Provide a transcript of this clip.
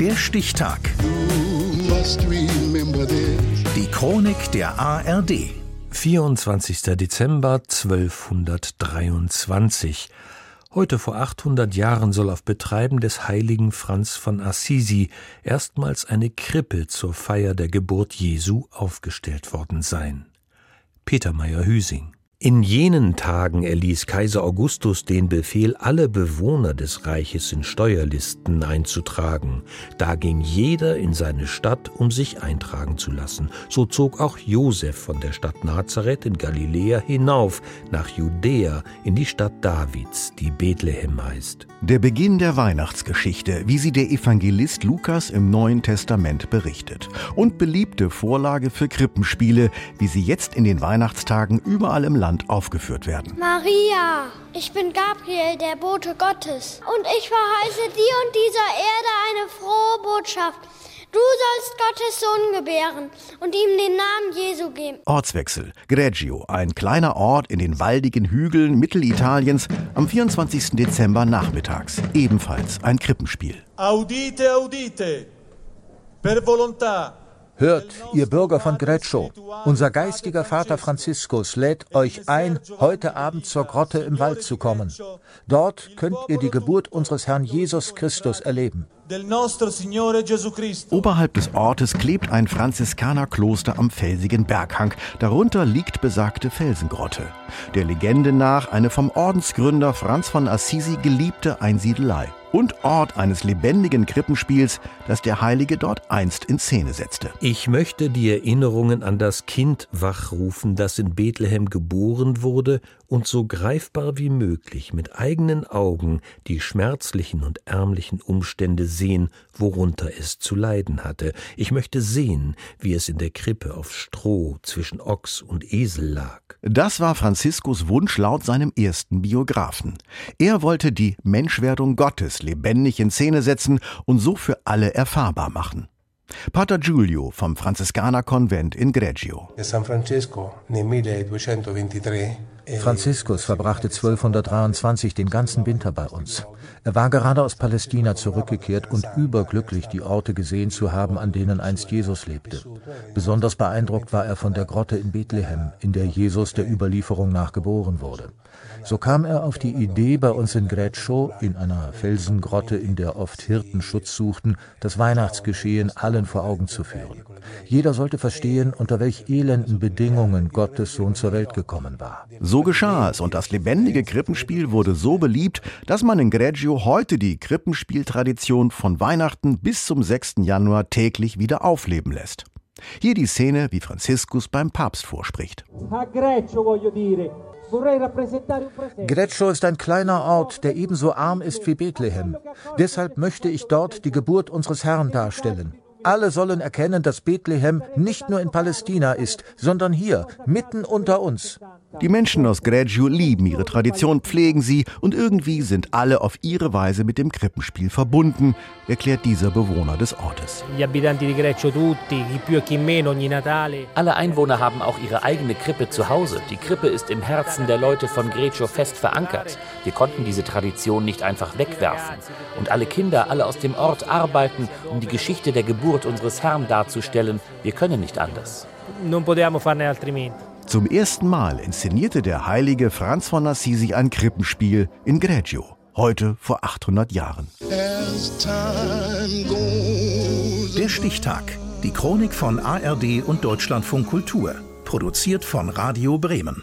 Der Stichtag. Die Chronik der ARD. 24. Dezember 1223. Heute vor 800 Jahren soll auf Betreiben des heiligen Franz von Assisi erstmals eine Krippe zur Feier der Geburt Jesu aufgestellt worden sein. Peter Meyer-Hüsing in jenen Tagen erließ Kaiser Augustus den Befehl, alle Bewohner des Reiches in Steuerlisten einzutragen. Da ging jeder in seine Stadt, um sich eintragen zu lassen. So zog auch Josef von der Stadt Nazareth in Galiläa hinauf nach Judäa in die Stadt Davids, die Bethlehem heißt. Der Beginn der Weihnachtsgeschichte, wie sie der Evangelist Lukas im Neuen Testament berichtet. Und beliebte Vorlage für Krippenspiele, wie sie jetzt in den Weihnachtstagen überall im Land Land aufgeführt werden. Maria, ich bin Gabriel, der Bote Gottes, und ich verheiße dir und dieser Erde eine frohe Botschaft. Du sollst Gottes Sohn gebären und ihm den Namen Jesu geben. Ortswechsel. Greggio, ein kleiner Ort in den waldigen Hügeln Mittelitaliens am 24. Dezember nachmittags. Ebenfalls ein Krippenspiel. Audite, audite. Per volontà Hört, ihr Bürger von Greccio, unser geistiger Vater Franziskus lädt euch ein, heute Abend zur Grotte im Wald zu kommen. Dort könnt ihr die Geburt unseres Herrn Jesus Christus erleben. Oberhalb des Ortes klebt ein Franziskanerkloster am felsigen Berghang. Darunter liegt besagte Felsengrotte. Der Legende nach eine vom Ordensgründer Franz von Assisi geliebte Einsiedelei und Ort eines lebendigen Krippenspiels, das der Heilige dort einst in Szene setzte. Ich möchte die Erinnerungen an das Kind wachrufen, das in Bethlehem geboren wurde und so greifbar wie möglich mit eigenen Augen die schmerzlichen und ärmlichen Umstände sehen, worunter es zu leiden hatte. Ich möchte sehen, wie es in der Krippe auf Stroh zwischen Ochs und Esel lag. Das war Franziskus Wunsch laut seinem ersten Biografen. Er wollte die Menschwerdung Gottes lebendig in Szene setzen und so für alle erfahrbar machen. Pater Giulio vom Franziskanerkonvent in Greggio. San Francesco nel 1223 Franziskus verbrachte 1223 den ganzen Winter bei uns. Er war gerade aus Palästina zurückgekehrt und überglücklich, die Orte gesehen zu haben, an denen einst Jesus lebte. Besonders beeindruckt war er von der Grotte in Bethlehem, in der Jesus der Überlieferung nach geboren wurde. So kam er auf die Idee, bei uns in Greccio, in einer Felsengrotte, in der oft Hirten Schutz suchten, das Weihnachtsgeschehen allen vor Augen zu führen. Jeder sollte verstehen, unter welch elenden Bedingungen Gottes Sohn zur Welt gekommen war. So geschah es und das lebendige Krippenspiel wurde so beliebt, dass man in Greccio heute die Krippenspieltradition von Weihnachten bis zum 6. Januar täglich wieder aufleben lässt. Hier die Szene, wie Franziskus beim Papst vorspricht. Greccio ist ein kleiner Ort, der ebenso arm ist wie Bethlehem. Deshalb möchte ich dort die Geburt unseres Herrn darstellen. Alle sollen erkennen, dass Bethlehem nicht nur in Palästina ist, sondern hier, mitten unter uns. Die Menschen aus Greggio lieben ihre Tradition, pflegen sie und irgendwie sind alle auf ihre Weise mit dem Krippenspiel verbunden, erklärt dieser Bewohner des Ortes. Alle Einwohner haben auch ihre eigene Krippe zu Hause. Die Krippe ist im Herzen der Leute von Greccio fest verankert. Wir konnten diese Tradition nicht einfach wegwerfen. Und alle Kinder, alle aus dem Ort arbeiten, um die Geschichte der Geburt unseres Herrn darzustellen. Wir können nicht anders. Non potevamo farne altrimenti. Zum ersten Mal inszenierte der heilige Franz von Assisi ein Krippenspiel in Greggio, heute vor 800 Jahren. Der Stichtag. Die Chronik von ARD und Deutschlandfunk Kultur. Produziert von Radio Bremen.